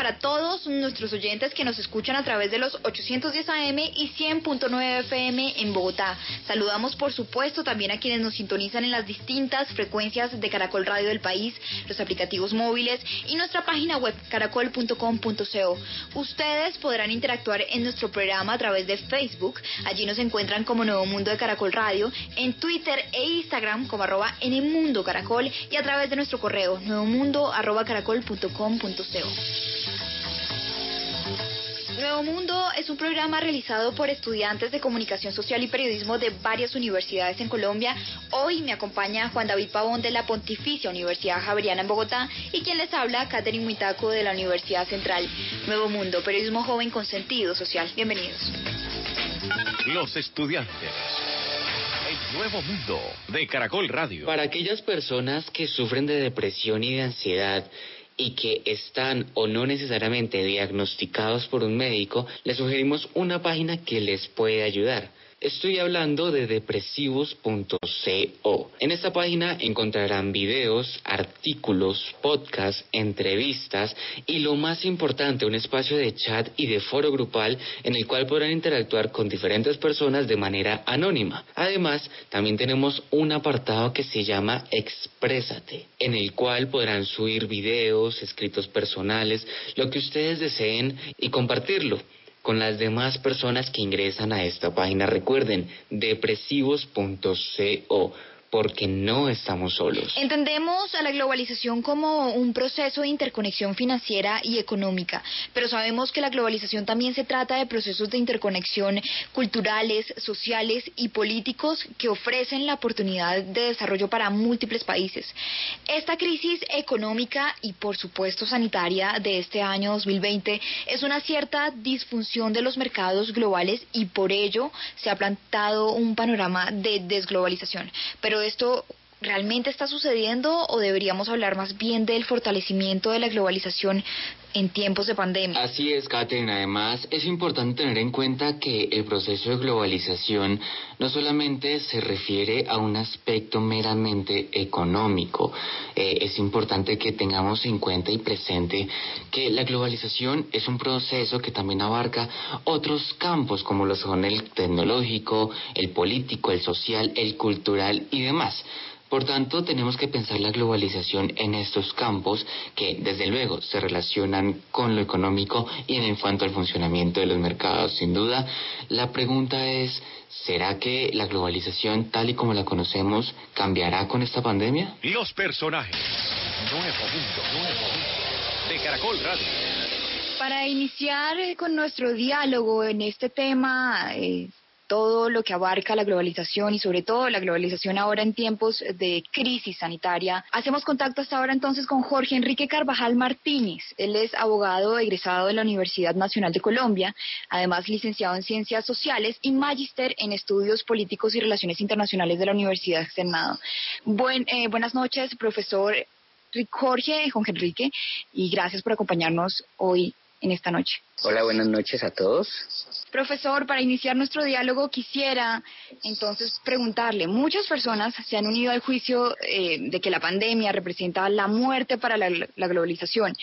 para todos nuestros oyentes que nos escuchan a través de los 810 AM y 100.9 FM en Bogotá. Saludamos por supuesto también a quienes nos sintonizan en las distintas frecuencias de Caracol Radio del país, los aplicativos móviles y nuestra página web caracol.com.co. Ustedes podrán interactuar en nuestro programa a través de Facebook. Allí nos encuentran como Nuevo Mundo de Caracol Radio, en Twitter e Instagram como arroba en Caracol y a través de nuestro correo nuevomundo arroba caracol.com.co. Nuevo Mundo es un programa realizado por estudiantes de comunicación social y periodismo de varias universidades en Colombia. Hoy me acompaña Juan David Pavón de la Pontificia Universidad Javeriana en Bogotá y quien les habla, Catherine Muitaco de la Universidad Central. Nuevo Mundo, periodismo joven con sentido social. Bienvenidos. Los estudiantes. El Nuevo Mundo de Caracol Radio. Para aquellas personas que sufren de depresión y de ansiedad, y que están o no necesariamente diagnosticados por un médico, les sugerimos una página que les puede ayudar. Estoy hablando de depresivos.co. En esta página encontrarán videos, artículos, podcasts, entrevistas y lo más importante, un espacio de chat y de foro grupal en el cual podrán interactuar con diferentes personas de manera anónima. Además, también tenemos un apartado que se llama Exprésate, en el cual podrán subir videos, escritos personales, lo que ustedes deseen y compartirlo con las demás personas que ingresan a esta página. Recuerden, depresivos.co porque no estamos solos. Entendemos a la globalización como un proceso de interconexión financiera y económica, pero sabemos que la globalización también se trata de procesos de interconexión culturales, sociales y políticos que ofrecen la oportunidad de desarrollo para múltiples países. Esta crisis económica y por supuesto sanitaria de este año 2020 es una cierta disfunción de los mercados globales y por ello se ha plantado un panorama de desglobalización. Pero esto realmente está sucediendo o deberíamos hablar más bien del fortalecimiento de la globalización en tiempos de pandemia? Así es, Catherine. Además, es importante tener en cuenta que el proceso de globalización no solamente se refiere a un aspecto meramente económico. Eh, es importante que tengamos en cuenta y presente que la globalización es un proceso que también abarca otros campos como lo son el tecnológico, el político, el social, el cultural y demás. Por tanto, tenemos que pensar la globalización en estos campos que, desde luego, se relacionan con lo económico y en cuanto al funcionamiento de los mercados. Sin duda, la pregunta es, ¿será que la globalización tal y como la conocemos cambiará con esta pandemia? Los personajes. Nuevo Mundo, Nuevo Mundo. De Caracol Radio. Para iniciar con nuestro diálogo en este tema, eh, todo lo que abarca la globalización y sobre todo la globalización ahora en tiempos de crisis sanitaria. Hacemos contacto hasta ahora entonces con Jorge Enrique Carvajal Martínez. Él es abogado egresado de la Universidad Nacional de Colombia, además licenciado en Ciencias Sociales y magíster en Estudios Políticos y Relaciones Internacionales de la Universidad Senado. Buen, eh, buenas noches, profesor Jorge, Jorge Enrique, y gracias por acompañarnos hoy en esta noche. Hola, buenas noches a todos. Profesor, para iniciar nuestro diálogo quisiera entonces preguntarle, muchas personas se han unido al juicio eh, de que la pandemia representa la muerte para la, la globalización.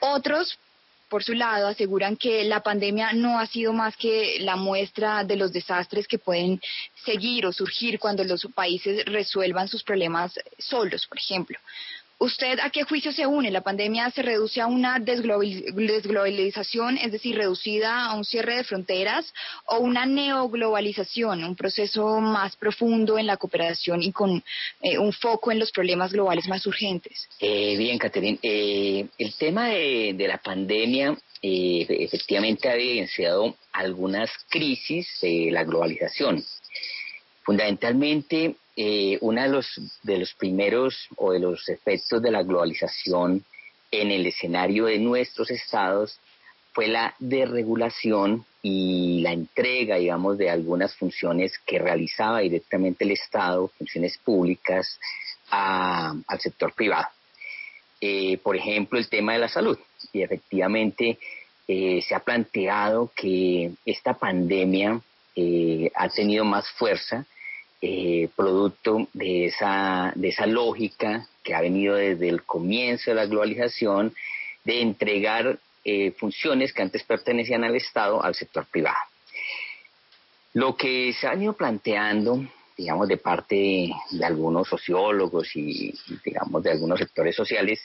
Otros, por su lado, aseguran que la pandemia no ha sido más que la muestra de los desastres que pueden seguir o surgir cuando los países resuelvan sus problemas solos, por ejemplo. ¿Usted a qué juicio se une? ¿La pandemia se reduce a una desglobalización, es decir, reducida a un cierre de fronteras, o una neoglobalización, un proceso más profundo en la cooperación y con eh, un foco en los problemas globales más urgentes? Eh, bien, Caterine. Eh, el tema de, de la pandemia efectivamente ha evidenciado algunas crisis de la globalización. Fundamentalmente, eh, uno de los, de los primeros o de los efectos de la globalización en el escenario de nuestros estados fue la desregulación y la entrega, digamos, de algunas funciones que realizaba directamente el Estado, funciones públicas, al sector privado. Eh, por ejemplo, el tema de la salud. Y efectivamente eh, se ha planteado que esta pandemia eh, ha tenido más fuerza producto de esa, de esa lógica que ha venido desde el comienzo de la globalización de entregar funciones que antes pertenecían al Estado al sector privado. Lo que se ha venido planteando digamos, de parte de, algunos sociólogos y, digamos, de algunos sectores sociales,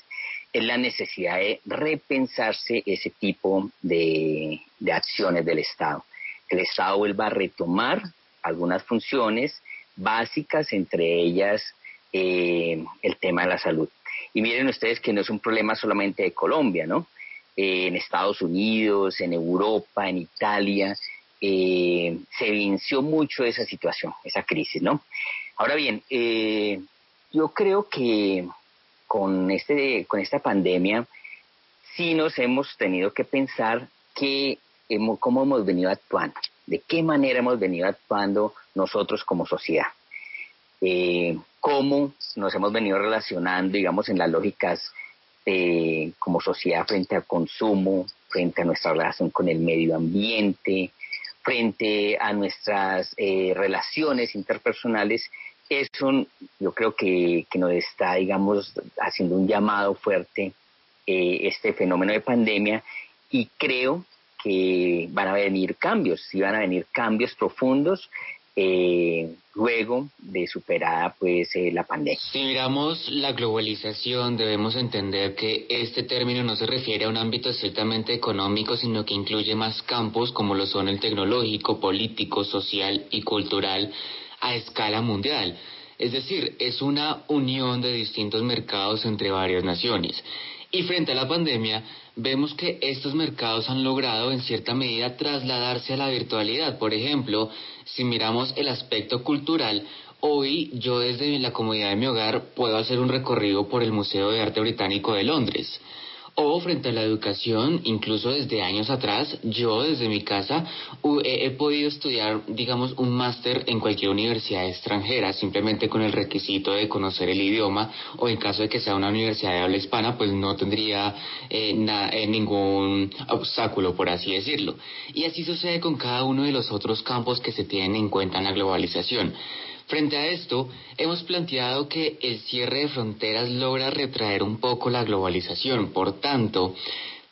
es la necesidad de repensarse ese tipo de, acciones del Estado. Que el Estado vuelva a retomar algunas funciones básicas, entre ellas eh, el tema de la salud. Y miren ustedes que no es un problema solamente de Colombia, ¿no? Eh, en Estados Unidos, en Europa, en Italia, eh, se venció mucho esa situación, esa crisis, ¿no? Ahora bien, yo creo que con, este, con esta pandemia sí nos hemos tenido que pensar que hemos, cómo hemos venido actuando, de qué manera hemos venido actuando nosotros como sociedad, eh, cómo nos hemos venido relacionando, digamos, en las lógicas como sociedad frente al consumo, frente a nuestra relación con el medio ambiente, frente a nuestras eh, relaciones interpersonales, eso yo creo que, nos está, digamos, haciendo un llamado fuerte eh, este fenómeno de pandemia y creo que van a venir cambios, sí van a venir cambios profundos eh, luego de superada pues eh, la pandemia. Si miramos la globalización debemos entender que este término no se refiere a un ámbito estrictamente económico sino que incluye más campos como lo son el tecnológico, político, social y cultural a escala mundial. Es decir, es una unión de distintos mercados entre varias naciones. Y frente a la pandemia, vemos que estos mercados han logrado en cierta medida trasladarse a la virtualidad. Por ejemplo, si miramos el aspecto cultural, hoy yo desde la comodidad de mi hogar puedo hacer un recorrido por el Museo de Arte Británico de Londres. O frente a la educación, incluso desde años atrás, yo desde mi casa he, podido estudiar, digamos, un máster en cualquier universidad extranjera, simplemente con el requisito de conocer el idioma, o en caso de que sea una universidad de habla hispana, pues no tendría eh, eh, ningún obstáculo, por así decirlo. Y así sucede con cada uno de los otros campos que se tienen en cuenta en la globalización. Frente a esto, hemos planteado que el cierre de fronteras logra retraer un poco la globalización. Por tanto,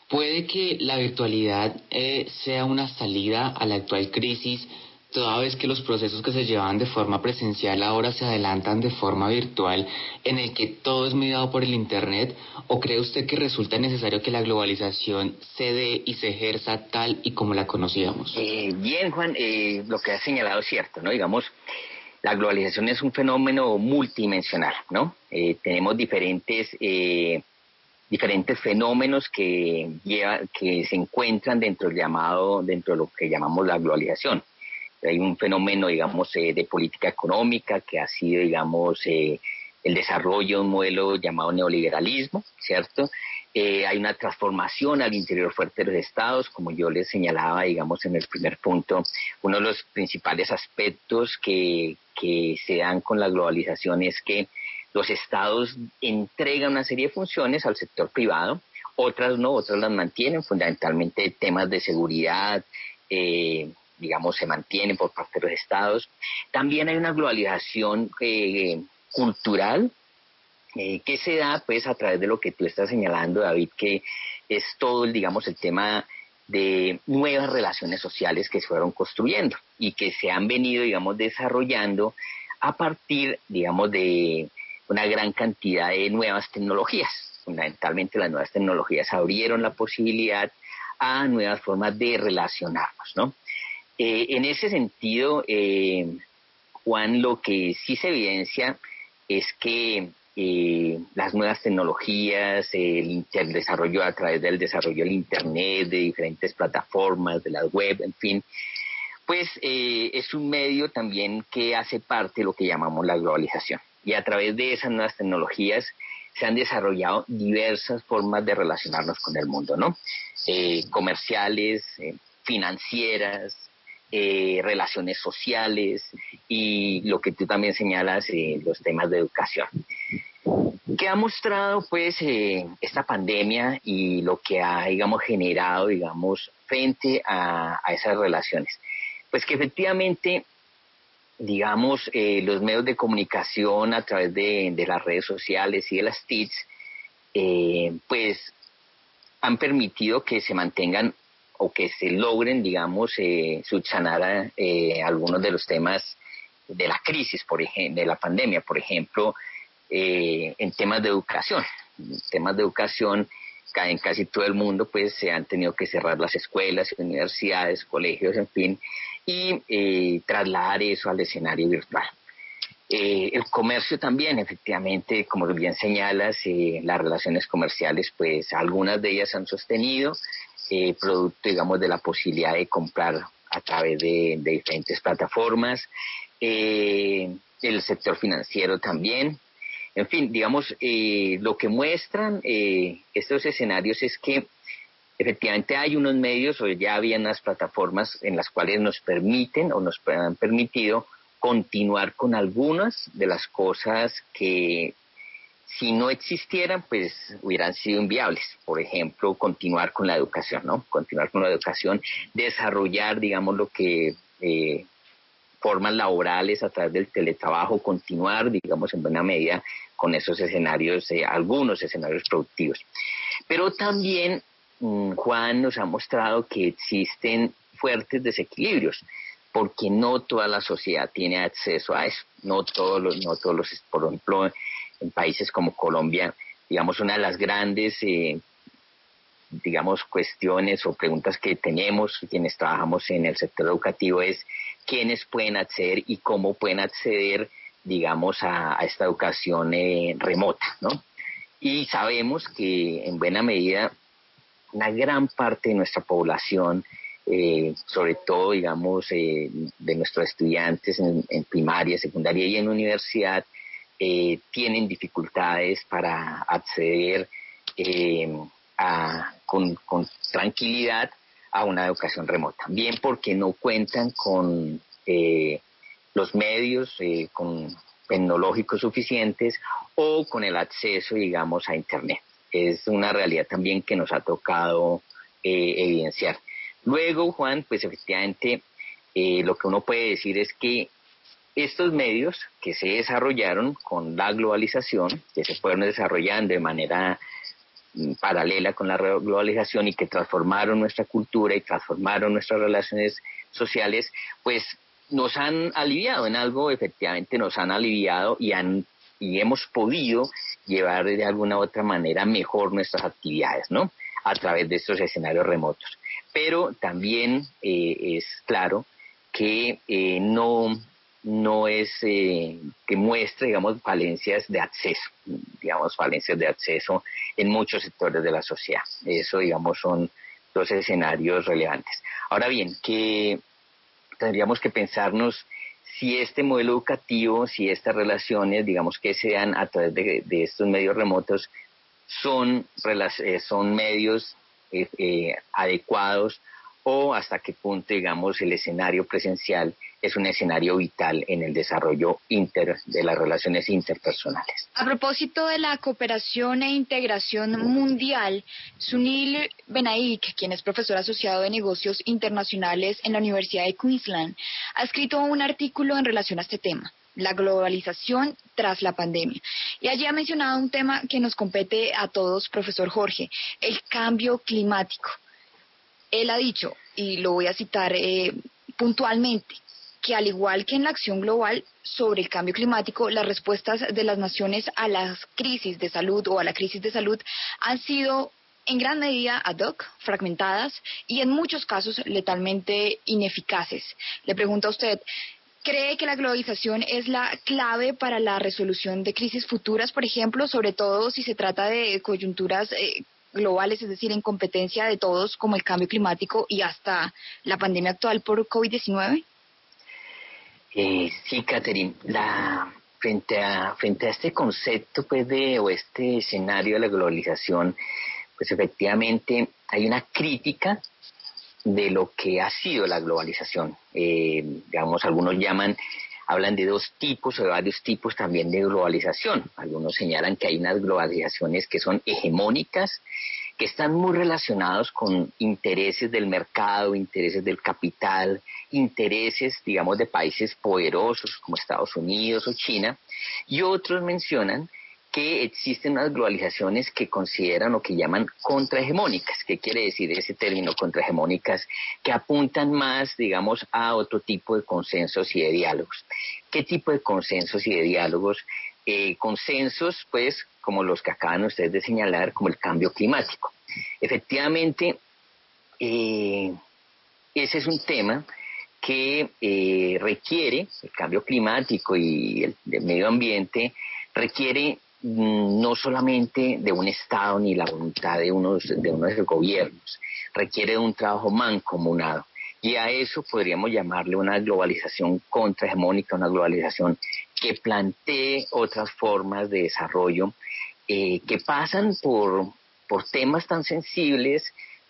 puede que la virtualidad eh, sea una salida a la actual crisis, toda vez que los procesos que se llevaban de forma presencial ahora se adelantan de forma virtual, en el que todo es mediado por el Internet, o cree usted que resulta necesario que la globalización se dé y se ejerza tal y como la conocíamos? Eh, bien, Juan, eh, lo que ha señalado es cierto, ¿no? Digamos, la globalización es un fenómeno multidimensional, ¿no? Eh, tenemos diferentes, eh, diferentes fenómenos que, se encuentran dentro del llamado, dentro de lo que llamamos la globalización. Hay un fenómeno, digamos, eh, de política económica que ha sido, digamos, el desarrollo de un modelo llamado neoliberalismo, ¿cierto? Eh, hay una transformación al interior fuerte de los estados, como yo les señalaba, digamos, en el primer punto. Uno de los principales aspectos que, se dan con la globalización es que los estados entregan una serie de funciones al sector privado, otras no, otras las mantienen, fundamentalmente temas de seguridad, eh, digamos, se mantienen por parte de los estados. También hay una globalización eh, cultural, eh, que se da pues a través de lo que tú estás señalando, David, que es todo, digamos, el tema de nuevas relaciones sociales que se fueron construyendo y que se han venido, digamos, desarrollando a partir, digamos, de una gran cantidad de nuevas tecnologías. Fundamentalmente las nuevas tecnologías abrieron la posibilidad a nuevas formas de relacionarnos, ¿no? Eh, en ese sentido, eh, Juan, lo que sí se evidencia es que eh, las nuevas tecnologías, el, desarrollo a través del desarrollo del Internet, de diferentes plataformas, de la web, en fin, pues eh, es un medio también que hace parte de lo que llamamos la globalización. Y a través de esas nuevas tecnologías se han desarrollado diversas formas de relacionarnos con el mundo, ¿no? eh, comerciales, eh, financieras, eh, relaciones sociales y lo que tú también señalas, los temas de educación. ¿Qué ha mostrado pues esta pandemia y lo que ha, digamos, generado, digamos, frente a, esas relaciones? Pues que efectivamente digamos, los medios de comunicación a través de, las redes sociales y de las TICs, pues han permitido que se mantengan o que se logren, digamos, eh, subsanar eh, algunos de los temas de la crisis, por ejemplo, de la pandemia, por ejemplo, eh, en temas de educación. En temas de educación, en casi todo el mundo, pues se han tenido que cerrar las escuelas, universidades, colegios, en fin, y eh, trasladar eso al escenario virtual. El comercio también, efectivamente, como bien señalas, las relaciones comerciales, pues algunas de ellas han sostenido, eh, producto, digamos, de la posibilidad de comprar a través de, diferentes plataformas, el sector financiero también. En fin, digamos, lo que muestran estos escenarios es que efectivamente hay unos medios o ya había unas plataformas en las cuales nos permiten o nos han permitido continuar con algunas de las cosas que si no existieran, pues hubieran sido inviables. Por ejemplo, continuar con la educación, ¿no? Continuar con la educación, desarrollar, digamos, lo que eh, formas laborales a través del teletrabajo, continuar, digamos, en buena medida con esos escenarios, eh, algunos escenarios productivos. Pero también mm, Juan nos ha mostrado que existen fuertes desequilibrios porque no toda la sociedad tiene acceso a eso. No todos los, no todos los, por ejemplo, en países como Colombia, digamos, una de las grandes, eh, digamos, cuestiones o preguntas que tenemos quienes trabajamos en el sector educativo es quiénes pueden acceder y cómo pueden acceder, digamos, a, esta educación eh, remota, ¿no? Y sabemos que en buena medida una gran parte de nuestra población eh, sobre todo, digamos, de nuestros estudiantes en, primaria, secundaria y en universidad, eh, tienen dificultades para acceder con, tranquilidad a una educación remota. Bien porque no cuentan con los medios con tecnológicos suficientes o con el acceso, digamos, a Internet. Es una realidad también que nos ha tocado evidenciar. Luego, Juan, pues efectivamente eh, lo que uno puede decir es que estos medios que se desarrollaron con la globalización, que se fueron desarrollando de manera mm, paralela con la globalización y que transformaron nuestra cultura y transformaron nuestras relaciones sociales, pues nos han aliviado en algo, efectivamente nos han aliviado y han y hemos podido llevar de alguna u otra manera mejor nuestras actividades, ¿no? A través de estos escenarios remotos pero también eh, es claro que eh, no, no es eh, que muestre, digamos, falencias de acceso, digamos, falencias de acceso en muchos sectores de la sociedad. Eso, digamos, son dos escenarios relevantes. Ahora bien, que tendríamos que pensarnos si este modelo educativo, si estas relaciones, digamos, que se dan a través de, estos medios remotos, son, son medios eh, eh, adecuados o hasta qué punto, digamos, el escenario presencial es un escenario vital en el desarrollo inter, de las relaciones interpersonales. A propósito de la cooperación e integración mundial, Sunil Benaik, quien es profesor asociado de negocios internacionales en la Universidad de Queensland, ha escrito un artículo en relación a este tema la globalización tras la pandemia. Y allí ha mencionado un tema que nos compete a todos, profesor Jorge, el cambio climático. Él ha dicho, y lo voy a citar eh, puntualmente, que al igual que en la acción global sobre el cambio climático, las respuestas de las naciones a las crisis de salud o a la crisis de salud han sido en gran medida ad hoc, fragmentadas y en muchos casos letalmente ineficaces. Le pregunto a usted, ¿Cree que la globalización es la clave para la resolución de crisis futuras, por ejemplo, sobre todo si se trata de coyunturas eh, globales, es decir, en competencia de todos, como el cambio climático y hasta la pandemia actual por COVID-19? Eh, sí, Catherine, la, frente, a, frente a este concepto pues, de, o este escenario de la globalización, pues efectivamente hay una crítica de lo que ha sido la globalización. Eh, digamos, algunos llaman, hablan de dos tipos o de varios tipos también de globalización. Algunos señalan que hay unas globalizaciones que son hegemónicas, que están muy relacionados con intereses del mercado, intereses del capital, intereses, digamos, de países poderosos como Estados Unidos o China, y otros mencionan que existen unas globalizaciones que consideran o que llaman contrahegemónicas. ¿Qué quiere decir ese término contrahegemónicas? Que apuntan más, digamos, a otro tipo de consensos y de diálogos. ¿Qué tipo de consensos y de diálogos? Eh, consensos, pues, como los que acaban ustedes de señalar, como el cambio climático. Efectivamente, eh, ese es un tema que eh, requiere, el cambio climático y el, medio ambiente, requiere no solamente de un Estado ni la voluntad de unos, de unos gobiernos, requiere de un trabajo mancomunado. Y a eso podríamos llamarle una globalización contrahegemónica, una globalización que plantee otras formas de desarrollo eh, que pasan por, por temas tan sensibles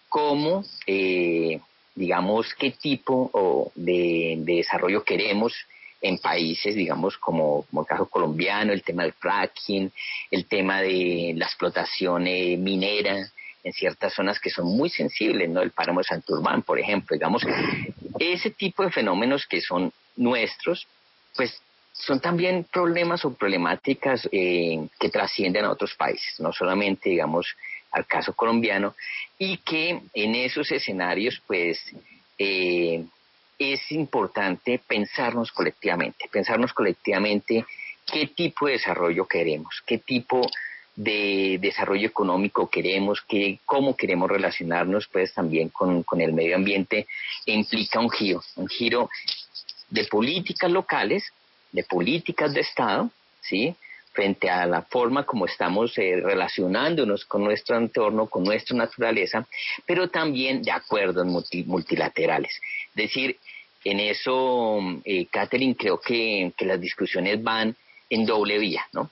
como, eh, digamos, qué tipo de, de desarrollo queremos en países, digamos, como, como el caso colombiano, el tema del fracking, el tema de la explotación eh, minera en ciertas zonas que son muy sensibles, ¿no? El páramo de Santurbán, por ejemplo, digamos, ese tipo de fenómenos que son nuestros, pues son también problemas o problemáticas eh, que trascienden a otros países, no solamente, digamos, al caso colombiano, y que en esos escenarios, pues, eh, es importante pensarnos colectivamente, pensarnos colectivamente qué tipo de desarrollo queremos, qué tipo de desarrollo económico queremos, qué, cómo queremos relacionarnos pues también con, con el medio ambiente, implica un giro, un giro de políticas locales, de políticas de Estado, ¿sí? frente a la forma como estamos eh, relacionándonos con nuestro entorno, con nuestra naturaleza, pero también de acuerdos multilaterales. Es decir, en eso, eh, Catherine, creo que, las discusiones van en doble vía, ¿no?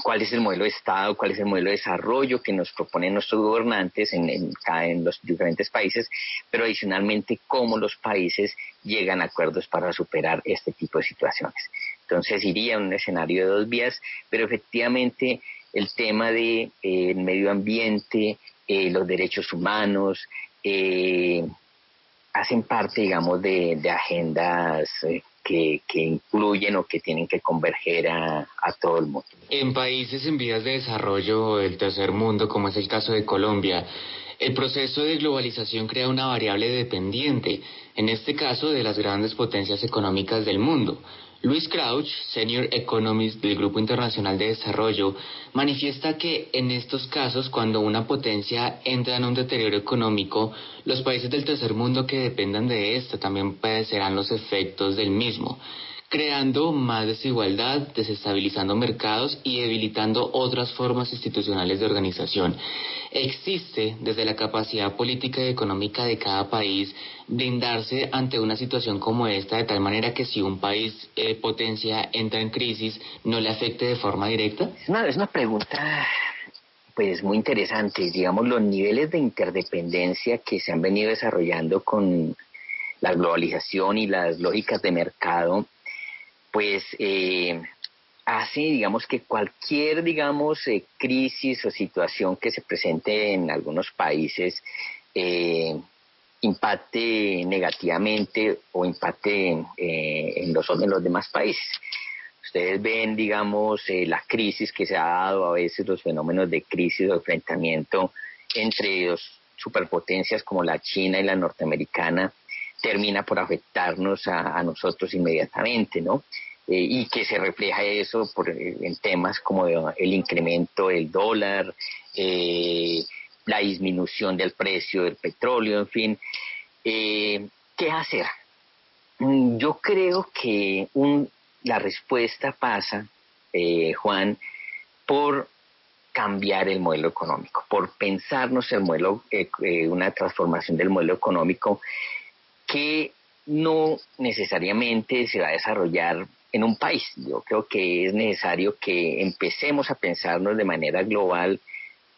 cuál es el modelo de Estado, cuál es el modelo de desarrollo que nos proponen nuestros gobernantes en, en, en, los diferentes países, pero adicionalmente cómo los países llegan a acuerdos para superar este tipo de situaciones. Entonces iría a un escenario de dos vías, pero efectivamente el tema de, eh, medio ambiente, eh, los derechos humanos, eh, hacen parte, digamos, de, de agendas eh, que, que, incluyen o que tienen que converger a, a, todo el mundo. En países en vías de desarrollo del tercer mundo, como es el caso de Colombia, el proceso de globalización crea una variable dependiente, en este caso de las grandes potencias económicas del mundo. Luis Crouch, Senior Economist del Grupo Internacional de Desarrollo, manifiesta que en estos casos, cuando una potencia entra en un deterioro económico, los países del tercer mundo que dependan de esto también padecerán los efectos del mismo creando más desigualdad, desestabilizando mercados y debilitando otras formas institucionales de organización. Existe desde la capacidad política y económica de cada país brindarse ante una situación como esta de tal manera que si un país eh, potencia entra en crisis no le afecte de forma directa? Es una, es una pregunta pues muy interesante, digamos los niveles de interdependencia que se han venido desarrollando con la globalización y las lógicas de mercado pues eh, hace, digamos, que cualquier, digamos, eh, crisis o situación que se presente en algunos países eh, impacte negativamente o impacte en, los, en los demás países. Ustedes ven, digamos, la crisis que se ha dado, a veces los fenómenos de crisis o enfrentamiento entre dos superpotencias como la China y la norteamericana, termina por afectarnos a, nosotros inmediatamente, ¿no? Eh, y que se refleja eso por, en temas como el incremento del dólar, eh, la disminución del precio del petróleo, en fin. Eh, ¿Qué hacer? Mm, yo creo que un, la respuesta pasa, Juan, por cambiar el modelo económico, por pensarnos el modelo, una transformación del modelo económico que no necesariamente se va a desarrollar en un país. Yo creo que es necesario que empecemos a pensarnos de manera global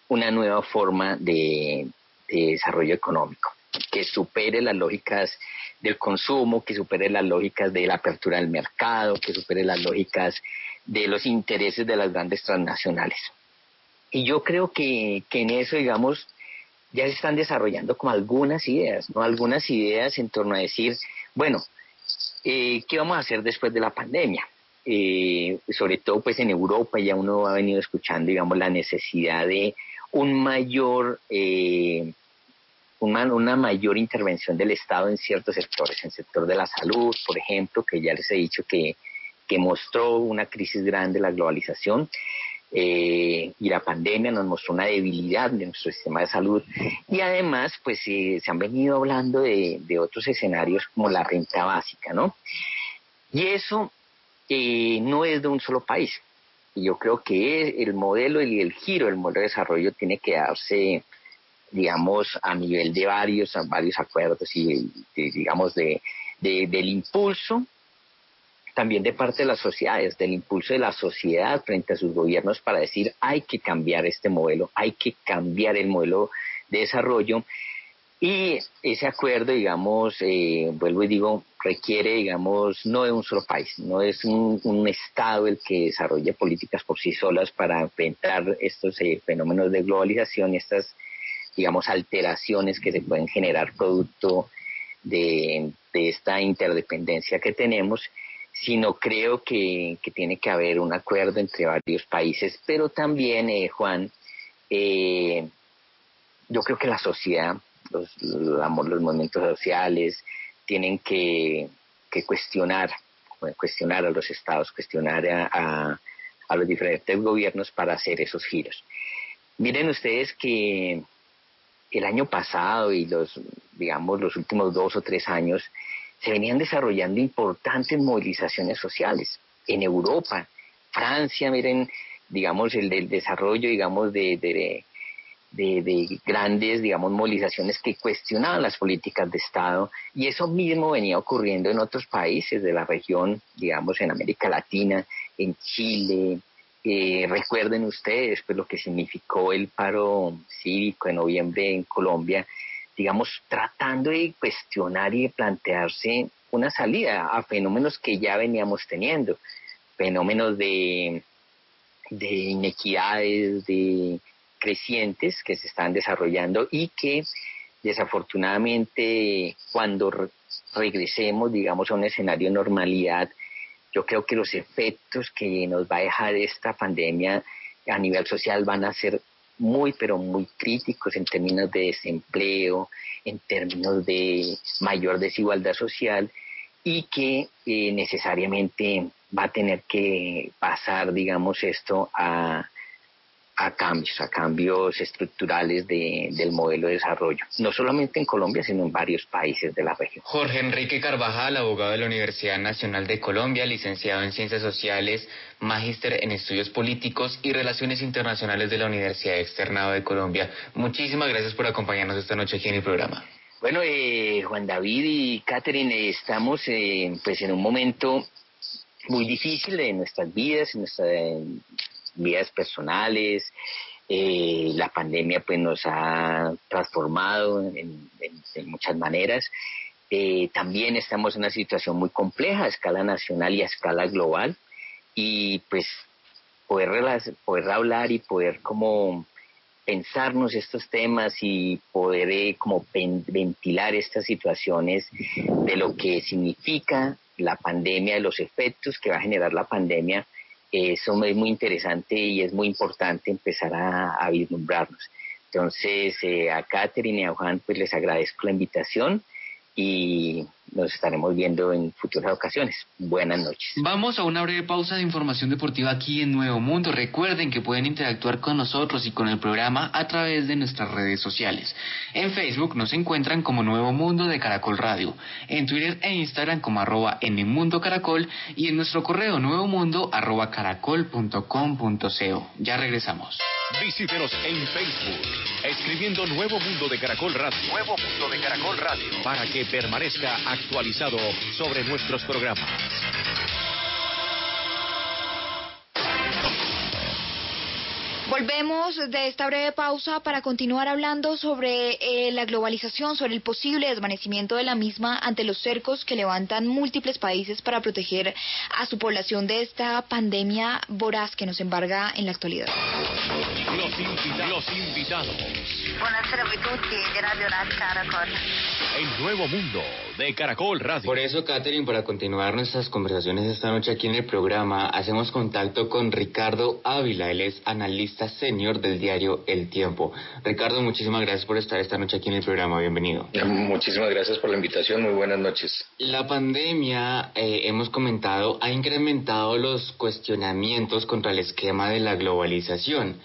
una nueva forma de, desarrollo económico, que supere las lógicas del consumo, que supere las lógicas de la apertura del mercado, que supere las lógicas de los intereses de las grandes transnacionales. Y yo creo que, que en eso, digamos, ya se están desarrollando como algunas ideas, ¿no? Algunas ideas en torno a decir, bueno, eh, ¿qué vamos a hacer después de la pandemia? Eh, sobre todo pues en Europa ya uno ha venido escuchando, digamos, la necesidad de un mayor, eh, una, una, mayor intervención del Estado en ciertos sectores, en el sector de la salud, por ejemplo, que ya les he dicho que, que mostró una crisis grande la globalización. Eh, y la pandemia nos mostró una debilidad de nuestro sistema de salud y además pues se han venido hablando de, de, otros escenarios como la renta básica, ¿no? Y eso eh, no es de un solo país. Y yo creo que el modelo y el giro del modelo de desarrollo tiene que darse, digamos, a nivel de varios, varios acuerdos y, digamos, de, del impulso también de parte de las sociedades, del impulso de la sociedad frente a sus gobiernos para decir hay que cambiar este modelo, hay que cambiar el modelo de desarrollo. Y ese acuerdo, digamos, eh, vuelvo y digo, requiere, digamos, no de un solo país, no es un, Estado el que desarrolle políticas por sí solas para enfrentar estos eh, fenómenos de globalización estas, digamos, alteraciones que se pueden generar producto de, esta interdependencia que tenemos, sino creo que, tiene que haber un acuerdo entre varios países, pero también, eh, Juan, yo creo que la sociedad los, los movimientos sociales tienen que, cuestionar, cuestionar a los estados, cuestionar a, los diferentes gobiernos para hacer esos giros. Miren ustedes que el año pasado y los, digamos, los últimos dos o tres años se venían desarrollando importantes movilizaciones sociales en Europa, Francia, miren, digamos, el del desarrollo, digamos, de, de, grandes, digamos, movilizaciones que cuestionaban las políticas de Estado y eso mismo venía ocurriendo en otros países de la región, digamos, en América Latina, en Chile. Eh, recuerden ustedes pues lo que significó el paro cívico en noviembre en Colombia, digamos, tratando de cuestionar y de plantearse una salida a fenómenos que ya veníamos teniendo, fenómenos de, de inequidades, de crecientes que se están desarrollando y que desafortunadamente cuando regresemos, digamos, a un escenario de normalidad, yo creo que los efectos que nos va a dejar esta pandemia a nivel social van a ser muy, pero muy críticos en términos de desempleo, en términos de mayor desigualdad social y que eh, necesariamente va a tener que pasar, digamos, esto a, a cambios, a cambios estructurales del modelo de desarrollo, no solamente en Colombia, sino en varios países de la región. Jorge Enrique Carvajal, abogado de la Universidad Nacional de Colombia, licenciado en Ciencias Sociales, magíster en Estudios Políticos y Relaciones Internacionales de la Universidad Externado de Colombia. Muchísimas gracias por acompañarnos esta noche aquí en el programa. Bueno, eh, Juan David y Catherine, estamos eh, pues en un momento muy difícil de nuestras vidas, en nuestra vidas personales. Eh, la pandemia pues nos ha transformado en, muchas maneras. Eh, también estamos en una situación muy compleja a escala nacional y a escala global y pues poder, hablar y poder como pensarnos estos temas y poder eh, como ventilar estas situaciones de lo que significa la pandemia, de los efectos que va a generar la pandemia eso es muy interesante y es muy importante empezar a, vislumbrarnos. Entonces, eh, a Catherine y a Juan, pues les agradezco la invitación y nos estaremos viendo en futuras ocasiones. Buenas noches. Vamos a una breve pausa de información deportiva aquí en Nuevo Mundo. Recuerden que pueden interactuar con nosotros y con el programa a través de nuestras redes sociales. En Facebook nos encuentran como Nuevo Mundo de Caracol Radio, en Twitter e Instagram como arroba en caracol y en nuestro correo nuevo mundo arroba caracol.com.co. Ya regresamos. Visítenos en Facebook, escribiendo Nuevo Mundo de Caracol Radio. Nuevo Mundo de Caracol Radio. Para que permanezca actualizado sobre nuestros programas. Volvemos de esta breve pausa para continuar hablando sobre eh, la globalización, sobre el posible desvanecimiento de la misma ante los cercos que levantan múltiples países para proteger a su población de esta pandemia voraz que nos embarga en la actualidad. Los, invitados. Los invitados. El nuevo mundo de Caracol Radio. Por eso, Catherine, para continuar nuestras conversaciones esta noche aquí en el programa, hacemos contacto con Ricardo Ávila. Él es analista senior del diario El Tiempo. Ricardo, muchísimas gracias por estar esta noche aquí en el programa. Bienvenido. Muchísimas gracias por la invitación. Muy buenas noches. La pandemia, eh, hemos comentado, ha incrementado los cuestionamientos contra el esquema de la globalización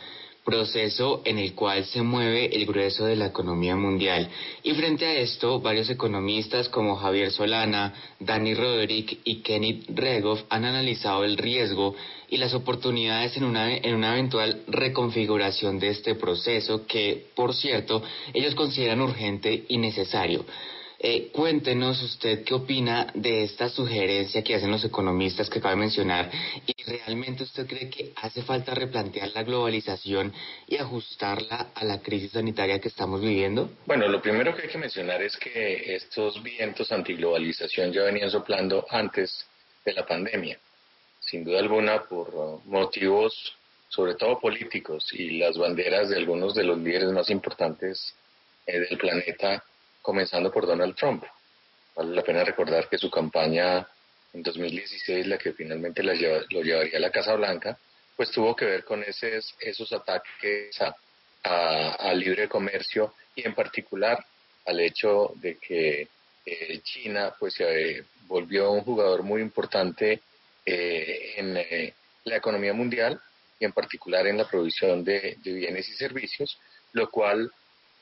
proceso en el cual se mueve el grueso de la economía mundial. Y frente a esto, varios economistas como Javier Solana, Dani Roderick y Kenneth Regoff han analizado el riesgo y las oportunidades en una, en una eventual reconfiguración de este proceso que, por cierto, ellos consideran urgente y necesario. Eh, cuéntenos usted qué opina de esta sugerencia que hacen los economistas que acaba de mencionar y realmente usted cree que hace falta replantear la globalización y ajustarla a la crisis sanitaria que estamos viviendo. Bueno, lo primero que hay que mencionar es que estos vientos antiglobalización ya venían soplando antes de la pandemia, sin duda alguna por motivos sobre todo políticos y las banderas de algunos de los líderes más importantes eh, del planeta comenzando por Donald Trump. Vale la pena recordar que su campaña en 2016, la que finalmente lo llevaría a la Casa Blanca, pues tuvo que ver con esos, esos ataques al libre comercio y en particular al hecho de que eh, China pues se volvió un jugador muy importante eh, en eh, la economía mundial y en particular en la provisión de bienes y servicios, lo cual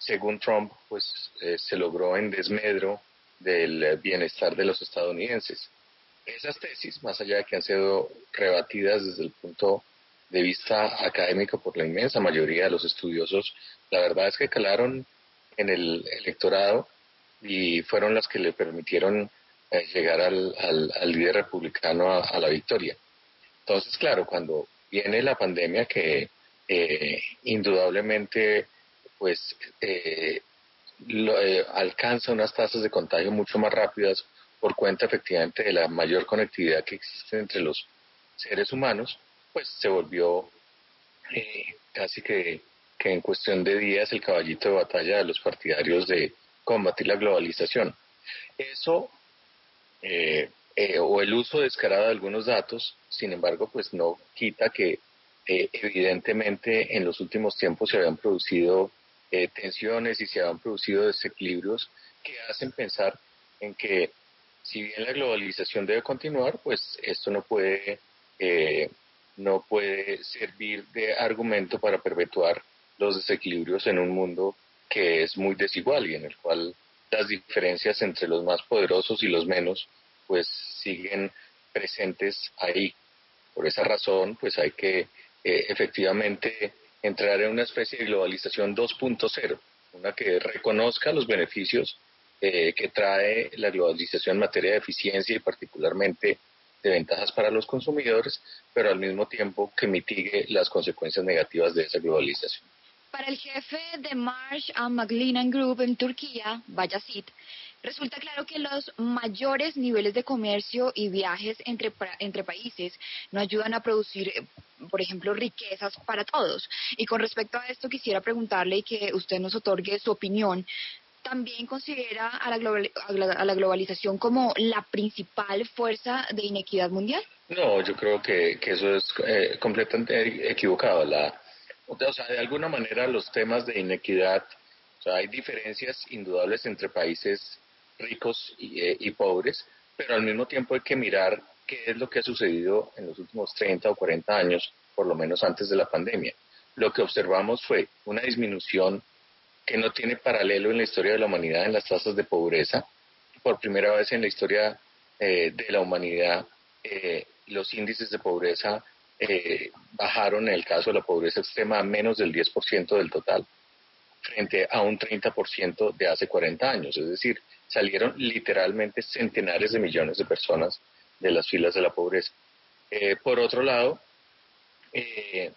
según Trump, pues eh, se logró en desmedro del bienestar de los estadounidenses. Esas tesis, más allá de que han sido rebatidas desde el punto de vista académico por la inmensa mayoría de los estudiosos, la verdad es que calaron en el electorado y fueron las que le permitieron eh, llegar al, líder republicano a, la victoria. Entonces, claro, cuando viene la pandemia que eh, indudablemente pues eh, eh, alcanza unas tasas de contagio mucho más rápidas por cuenta efectivamente de la mayor conectividad que existe entre los seres humanos, pues se volvió eh, casi que, en cuestión de días el caballito de batalla de los partidarios de combatir la globalización. Eso o el uso descarado de algunos datos, sin embargo, pues no quita que evidentemente en los últimos tiempos se habían producido eh, tensiones y se han producido desequilibrios que hacen pensar en que si bien la globalización debe continuar, pues esto no puede, eh, no puede servir de argumento para perpetuar los desequilibrios en un mundo que es muy desigual y en el cual las diferencias entre los más poderosos y los menos pues siguen presentes ahí. Por esa razón, pues hay que eh, efectivamente entrar en una especie de globalización 2.0, una que reconozca los beneficios eh, que trae la globalización en materia de eficiencia y particularmente de ventajas para los consumidores, pero al mismo tiempo que mitigue las consecuencias negativas de esa globalización. Para el jefe de Marsh and McLennan Group en Turquía, Bayazit, Resulta claro que los mayores niveles de comercio y viajes entre, entre países no ayudan a producir, eh, por ejemplo, riquezas para todos. Y con respecto a esto quisiera preguntarle y que usted nos otorgue su opinión. ¿También considera a la, a la, globalización como la principal fuerza de inequidad mundial? No, yo creo que, eso es eh, completamente equivocado. La, de alguna manera los temas de inequidad, hay diferencias indudables entre países ricos eh, y, pobres, pero al mismo tiempo hay que mirar qué es lo que ha sucedido en los últimos 30 o 40 años, por lo menos antes de la pandemia. Lo que observamos fue una disminución que no tiene paralelo en la historia de la humanidad en las tasas de pobreza. Por primera vez en la historia eh, de la humanidad, eh, los índices de pobreza bajaron en el caso de la pobreza extrema a menos del 10% del total, frente a un 30% de hace 40 años. Es decir, salieron literalmente centenares de millones de personas de las filas de la pobreza. Eh, por otro lado, eh,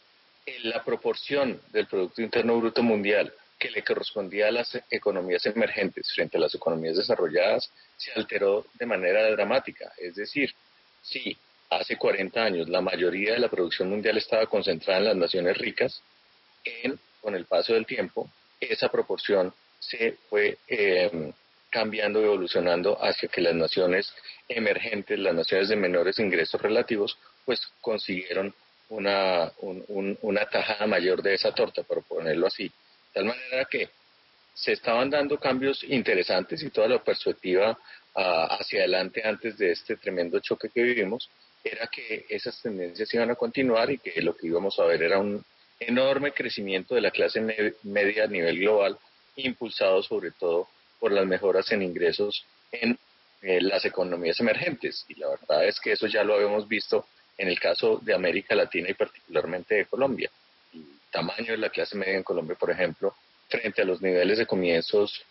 la proporción del Producto Interno Bruto Mundial que le correspondía a las economías emergentes frente a las economías desarrolladas se alteró de manera dramática. Es decir, si hace 40 años la mayoría de la producción mundial estaba concentrada en las naciones ricas, en, con el paso del tiempo, esa proporción se fue eh, cambiando, evolucionando hacia que las naciones emergentes, las naciones de menores ingresos relativos, pues consiguieron una, una tajada mayor de esa torta, por ponerlo así. De tal manera que se estaban dando cambios interesantes y toda la perspectiva ah, hacia adelante antes de este tremendo choque que vivimos era que esas tendencias iban a continuar y que lo que íbamos a ver era un enorme crecimiento de la clase media a nivel global, impulsado sobre todo por las mejoras en ingresos en eh, las economías emergentes. Y la verdad es que eso ya lo habíamos visto en el caso de América Latina y particularmente de Colombia. El tamaño de la clase media en Colombia, por ejemplo, frente a los niveles de comienzos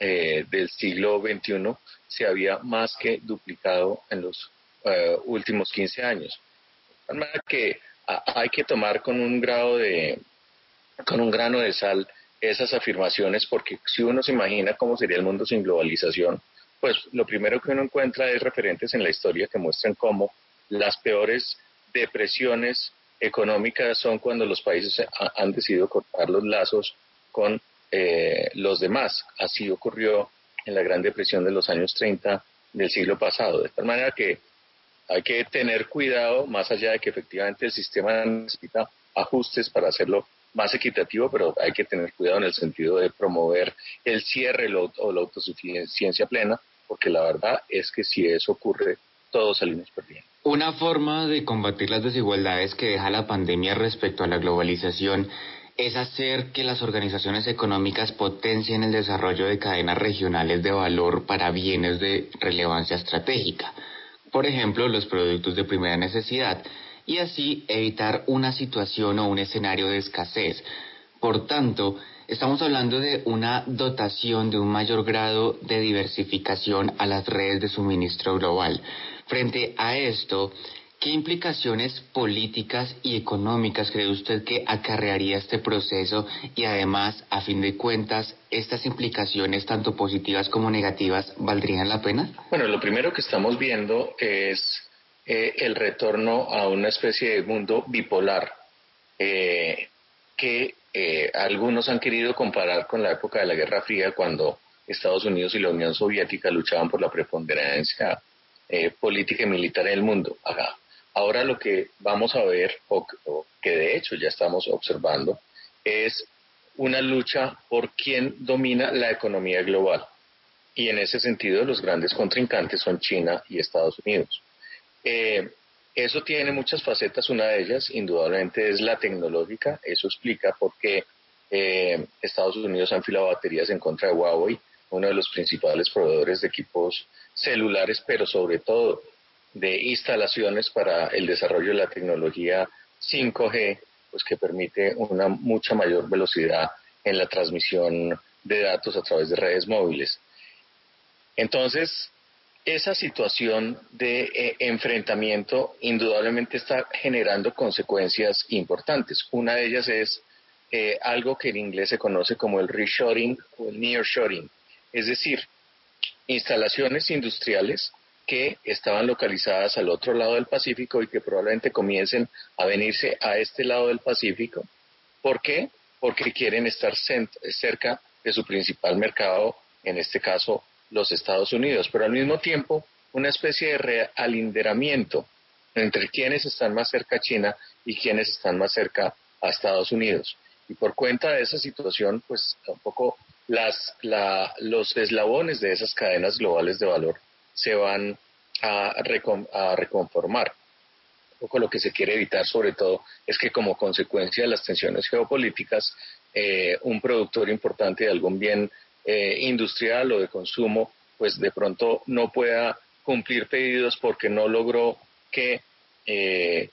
eh, del siglo XXI, se había más que duplicado en los eh, últimos 15 años. De manera que hay que tomar con un grado de, con un grano de sal esas afirmaciones, porque si uno se imagina cómo sería el mundo sin globalización, pues lo primero que uno encuentra es referentes en la historia que muestran cómo las peores depresiones económicas son cuando los países han decidido cortar los lazos con eh, los demás. Así ocurrió en la Gran Depresión de los años 30 del siglo pasado. De tal manera que hay que tener cuidado, más allá de que efectivamente el sistema necesita ajustes para hacerlo más equitativo, pero hay que tener cuidado en el sentido de promover el cierre o la autosuficiencia plena, porque la verdad es que si eso ocurre, todos salimos perdiendo. Una forma de combatir las desigualdades que deja la pandemia respecto a la globalización es hacer que las organizaciones económicas potencien el desarrollo de cadenas regionales de valor para bienes de relevancia estratégica, por ejemplo, los productos de primera necesidad, y así evitar una situación o un escenario de escasez. Por tanto, estamos hablando de una dotación de un mayor grado de diversificación a las redes de suministro global. Frente a esto, ¿qué implicaciones políticas y económicas cree usted que acarrearía este proceso? Y además, a fin de cuentas, ¿estas implicaciones, tanto positivas como negativas, valdrían la pena? Bueno, lo primero que estamos viendo es eh, el retorno a una especie de mundo bipolar eh, que eh, algunos han querido comparar con la época de la Guerra Fría cuando Estados Unidos y la Unión Soviética luchaban por la preponderancia política y militar en el mundo. Ahora lo que vamos a ver, o, que de hecho ya estamos observando, es una lucha por quién domina la economía global. Y en ese sentido los grandes contrincantes son China y Estados Unidos. Eh, eso tiene muchas facetas, una de ellas indudablemente es la tecnológica, eso explica por qué eh, Estados Unidos ha enfilado baterías en contra de Huawei, uno de los principales proveedores de equipos celulares, pero sobre todo de instalaciones para el desarrollo de la tecnología 5G, pues que permite una mucha mayor velocidad en la transmisión de datos a través de redes móviles. Entonces, esa situación de eh, enfrentamiento indudablemente está generando consecuencias importantes. Una de ellas es eh, algo que en inglés se conoce como el reshoring o el nearshoring, es decir, instalaciones industriales que estaban localizadas al otro lado del Pacífico y que probablemente comiencen a venirse a este lado del Pacífico. ¿Por qué? Porque quieren estar cerca de su principal mercado, en este caso los Estados Unidos, pero al mismo tiempo una especie de realinderamiento entre quienes están más cerca a China y quienes están más cerca a Estados Unidos. Y por cuenta de esa situación, pues tampoco las, los eslabones de esas cadenas globales de valor se van a, reconformar. Poco lo que se quiere evitar sobre todo es que como consecuencia de las tensiones geopolíticas, eh, un productor importante de algún bien eh, industrial o de consumo, pues de pronto no pueda cumplir pedidos porque no logró que eh,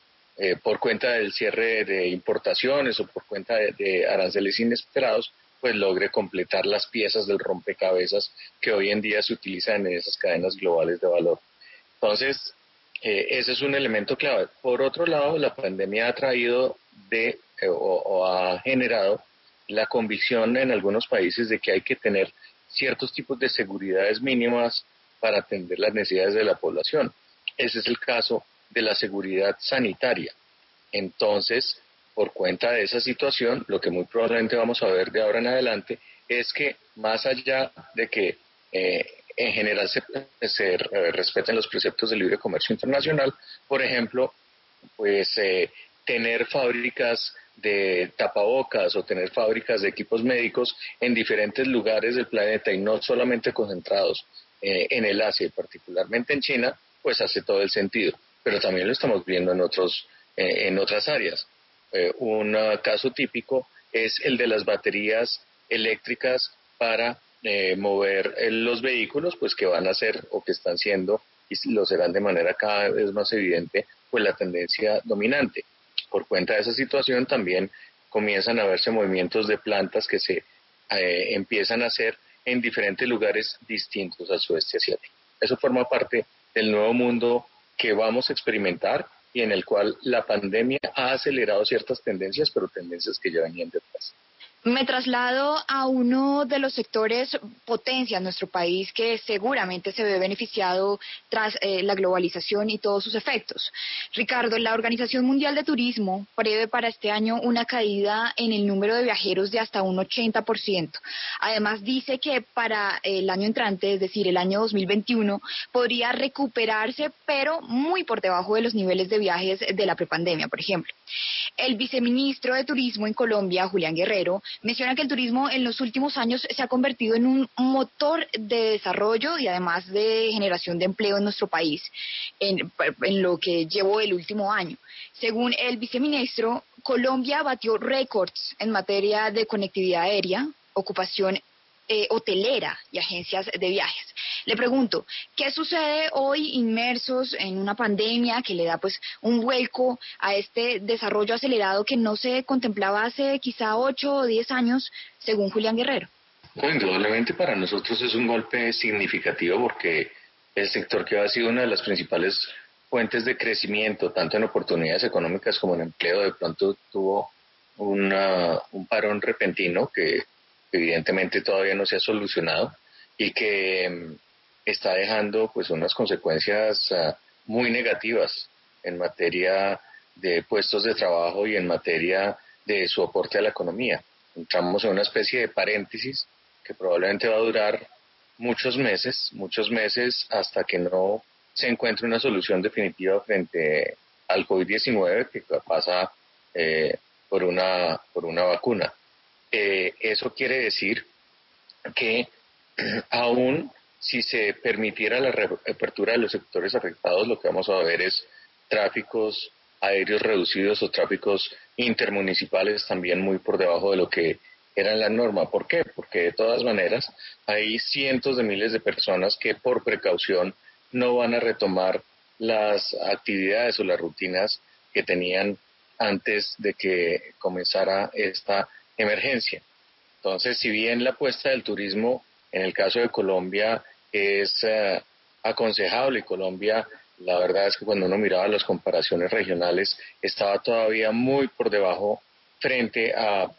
por cuenta del cierre de importaciones o por cuenta de, aranceles inesperados, pues logre completar las piezas del rompecabezas que hoy en día se utilizan en esas cadenas globales de valor. Entonces, ese es un elemento clave. Por otro lado, la pandemia ha traído eh, o, ha generado la convicción en algunos países de que hay que tener ciertos tipos de seguridades mínimas para atender las necesidades de la población. Ese es el caso de la seguridad sanitaria. Entonces, por cuenta de esa situación, lo que muy probablemente vamos a ver de ahora en adelante es que más allá de que eh, en general se, eh, respeten los preceptos del libre comercio internacional, por ejemplo, pues eh, tener fábricas de tapabocas o tener fábricas de equipos médicos en diferentes lugares del planeta y no solamente concentrados en el Asia y particularmente en China, pues hace todo el sentido. Pero también lo estamos viendo en otros en otras áreas. Un caso típico es el de las baterías eléctricas para eh, mover eh, los vehículos, pues que van a ser o que están siendo y lo serán de manera cada vez más evidente, pues la tendencia dominante. Por cuenta de esa situación también comienzan a verse movimientos de plantas que se eh, empiezan a hacer en diferentes lugares distintos al sudeste asiático. Eso forma parte del nuevo mundo que vamos a experimentar y en el cual la pandemia ha acelerado ciertas tendencias, pero tendencias que ya venían detrás. Me traslado a uno de los sectores potencia en nuestro país que seguramente se ve beneficiado tras eh, la globalización y todos sus efectos. Ricardo, la Organización Mundial de Turismo prevé para este año una caída en el número de viajeros de hasta un 80%. Además, dice que para el año entrante, es decir, el año 2021, podría recuperarse, pero muy por debajo de los niveles de viajes de la prepandemia, por ejemplo. El viceministro de Turismo en Colombia, Julián Guerrero, menciona que el turismo en los últimos años se ha convertido en un motor de desarrollo y además de generación de empleo en nuestro país, en, lo que llevó el último año. Según el viceministro, Colombia batió récords en materia de conectividad aérea, ocupación eh, hotelera y agencias de viajes. Le pregunto, ¿qué sucede hoy inmersos en una pandemia que le da pues un vuelco a este desarrollo acelerado que no se contemplaba hace quizá ocho o diez años, según Julián Guerrero? Bueno, indudablemente para nosotros es un golpe significativo porque el sector que ha sido una de las principales fuentes de crecimiento, tanto en oportunidades económicas como en empleo, de pronto tuvo un parón repentino que evidentemente todavía no se ha solucionado y que mm, está dejando pues unas consecuencias ah, muy negativas en materia de puestos de trabajo y en materia de su aporte a la economía. Entramos en una especie de paréntesis que probablemente va a durar muchos meses, muchos meses hasta que no se encuentre una solución definitiva frente al COVID-19 que pasa eh, por, una, por una vacuna. Eh, eso quiere decir que aún si se permitiera la reapertura de los sectores afectados, lo que vamos a ver es tráficos aéreos reducidos o tráficos intermunicipales también muy por debajo de lo que era la norma. ¿Por qué? Porque de todas maneras hay cientos de miles de personas que por precaución no van a retomar las actividades o las rutinas que tenían antes de que comenzara esta emergencia. Entonces, si bien la apuesta del turismo en el caso de Colombia es eh, aconsejable Colombia, la verdad es que cuando uno miraba las comparaciones regionales, estaba todavía muy por debajo frente a,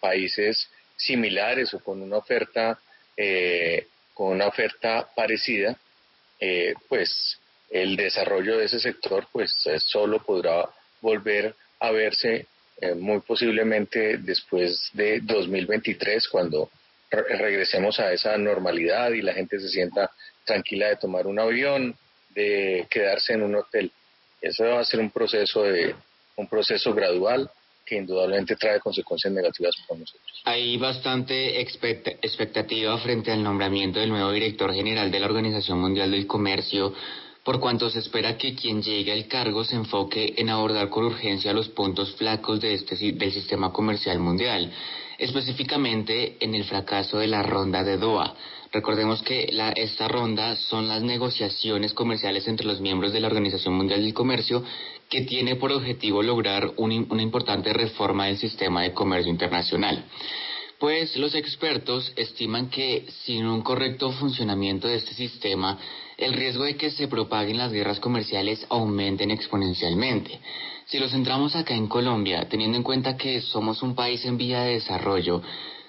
países similares o con una oferta eh, con una oferta parecida, eh, pues el desarrollo de ese sector pues solo podrá volver a verse eh, muy posiblemente después de 2023, cuando regresemos a esa normalidad y la gente se sienta tranquila de tomar un avión, de quedarse en un hotel. Eso va a ser un proceso de un proceso gradual que indudablemente trae consecuencias negativas para nosotros. Hay bastante expectativa frente al nombramiento del nuevo director general de la Organización Mundial del Comercio por cuanto se espera que quien llegue al cargo se enfoque en abordar con urgencia los puntos flacos de este, del sistema comercial mundial, específicamente en el fracaso de la ronda de Doha. Recordemos que la, esta ronda son las negociaciones comerciales entre los miembros de la Organización Mundial del Comercio que tiene por objetivo lograr una importante reforma del sistema de comercio internacional. Pues los expertos estiman que sin un correcto funcionamiento de este sistema, el riesgo de que se propaguen las guerras comerciales aumenten exponencialmente. Si lo centramos acá en Colombia, teniendo en cuenta que somos un país en vía de desarrollo,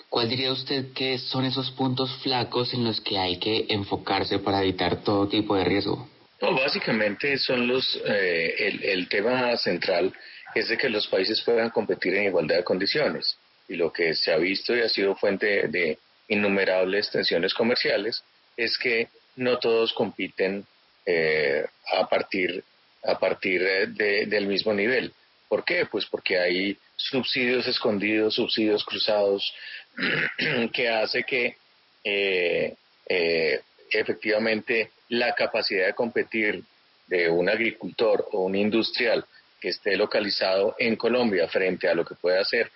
¿cuál diría usted que son esos puntos flacos en los que hay que enfocarse para evitar todo tipo de riesgo? No, básicamente son los, eh, el, el tema central es de que los países puedan competir en igualdad de condiciones. Y lo que se ha visto y ha sido fuente de innumerables tensiones comerciales es que no todos compiten eh, a partir, a partir del mismo nivel. ¿Por qué? Pues porque hay subsidios escondidos, subsidios cruzados, que hace que eh, eh, efectivamente la capacidad de competir de un agricultor o un industrial que esté localizado en Colombia frente a lo que puede hacer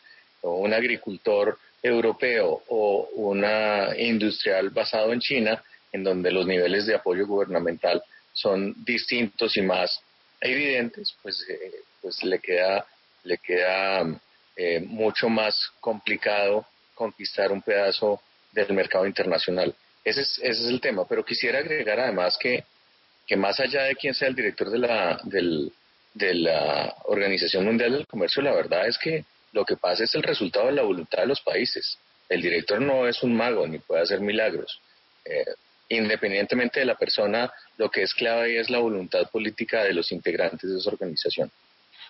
un agricultor europeo o una industrial basado en China, en donde los niveles de apoyo gubernamental son distintos y más evidentes, pues, eh, pues le queda, le queda eh, mucho más complicado conquistar un pedazo del mercado internacional. Ese es, ese es el tema, pero quisiera agregar además que, que más allá de quién sea el director de la, del, de la Organización Mundial del Comercio, la verdad es que lo que pasa es el resultado de la voluntad de los países. El director no es un mago ni puede hacer milagros. Eh, independientemente de la persona, lo que es clave es la voluntad política de los integrantes de esa organización.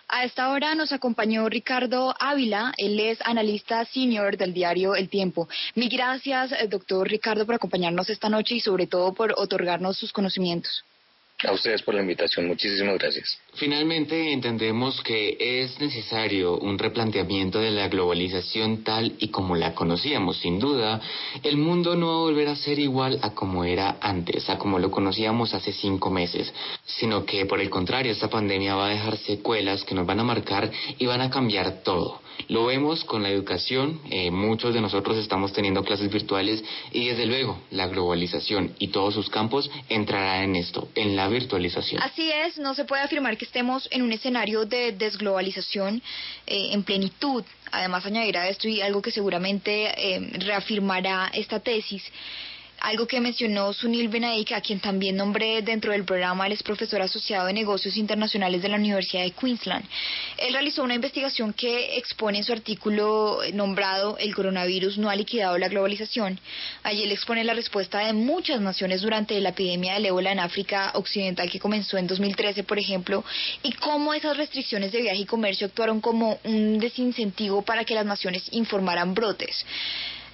A esta hora nos acompañó Ricardo Ávila, él es analista senior del diario El Tiempo. Mil gracias, eh, doctor Ricardo, por acompañarnos esta noche y sobre todo por otorgarnos sus conocimientos. A ustedes por la invitación, muchísimas gracias. Finalmente, entendemos que es necesario un replanteamiento de la globalización tal y como la conocíamos. Sin duda, el mundo no va a volver a ser igual a como era antes, a como lo conocíamos hace cinco meses, sino que por el contrario, esta pandemia va a dejar secuelas que nos van a marcar y van a cambiar todo. Lo vemos con la educación, eh, muchos de nosotros estamos teniendo clases virtuales y desde luego la globalización y todos sus campos entrarán en esto, en la virtualización. Así es, no se puede afirmar que estemos en un escenario de desglobalización eh, en plenitud. Además, añadirá esto y algo que seguramente eh, reafirmará esta tesis algo que mencionó Sunil Benaik, a quien también nombré dentro del programa, él es profesor asociado de negocios internacionales de la Universidad de Queensland. Él realizó una investigación que expone en su artículo nombrado El coronavirus no ha liquidado la globalización. Allí él expone la respuesta de muchas naciones durante la epidemia del ébola en África Occidental que comenzó en 2013, por ejemplo, y cómo esas restricciones de viaje y comercio actuaron como un desincentivo para que las naciones informaran brotes.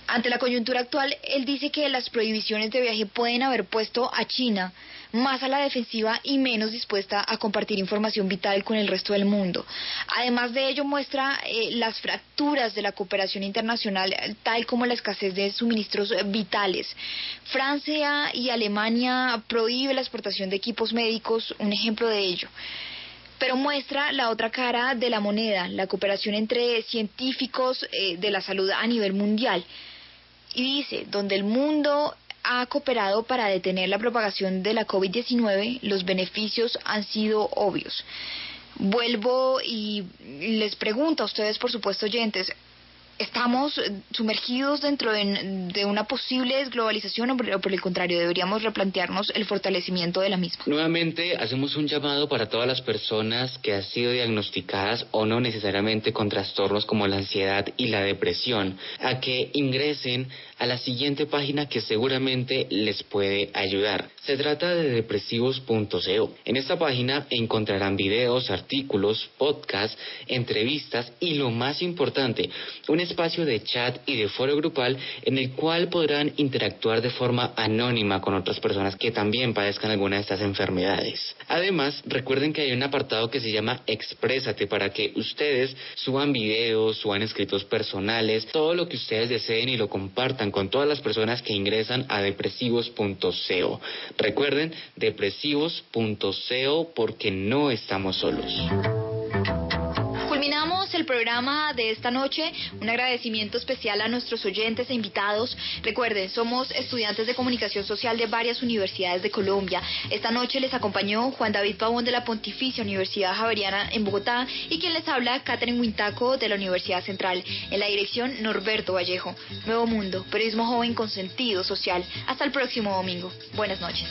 Ante la coyuntura actual, él dice que las prohibiciones de viaje pueden haber puesto a China más a la defensiva y menos dispuesta a compartir información vital con el resto del mundo. Además de ello, muestra eh, las fracturas de la cooperación internacional, tal como la escasez de suministros vitales. Francia y Alemania prohíben la exportación de equipos médicos, un ejemplo de ello pero muestra la otra cara de la moneda, la cooperación entre científicos eh, de la salud a nivel mundial y dice, donde el mundo ha cooperado para detener la propagación de la COVID-19, los beneficios han sido obvios. Vuelvo y les pregunto a ustedes, por supuesto, oyentes, estamos sumergidos dentro de, una posible desglobalización o por, el contrario deberíamos replantearnos el fortalecimiento de la misma. Nuevamente hacemos un llamado para todas las personas que han sido diagnosticadas o no necesariamente con trastornos como la ansiedad y la depresión a que ingresen a la siguiente página que seguramente les puede ayudar. Se trata de depresivos.co. En esta página encontrarán videos, artículos, podcasts, entrevistas y lo más importante, un espacio de chat y de foro grupal en el cual podrán interactuar de forma anónima con otras personas que también padezcan alguna de estas enfermedades. Además, recuerden que hay un apartado que se llama Exprésate para que ustedes suban videos, suban escritos personales, todo lo que ustedes deseen y lo compartan con todas las personas que ingresan a depresivos.co. Recuerden, depresivos.co porque no estamos solos programa de esta noche. Un agradecimiento especial a nuestros oyentes e invitados. Recuerden, somos estudiantes de comunicación social de varias universidades de Colombia. Esta noche les acompañó Juan David Pavón de la Pontificia Universidad Javeriana en Bogotá y quien les habla, Catherine Huintaco de la Universidad Central. En la dirección, Norberto Vallejo. Nuevo Mundo, periodismo joven con sentido social. Hasta el próximo domingo. Buenas noches.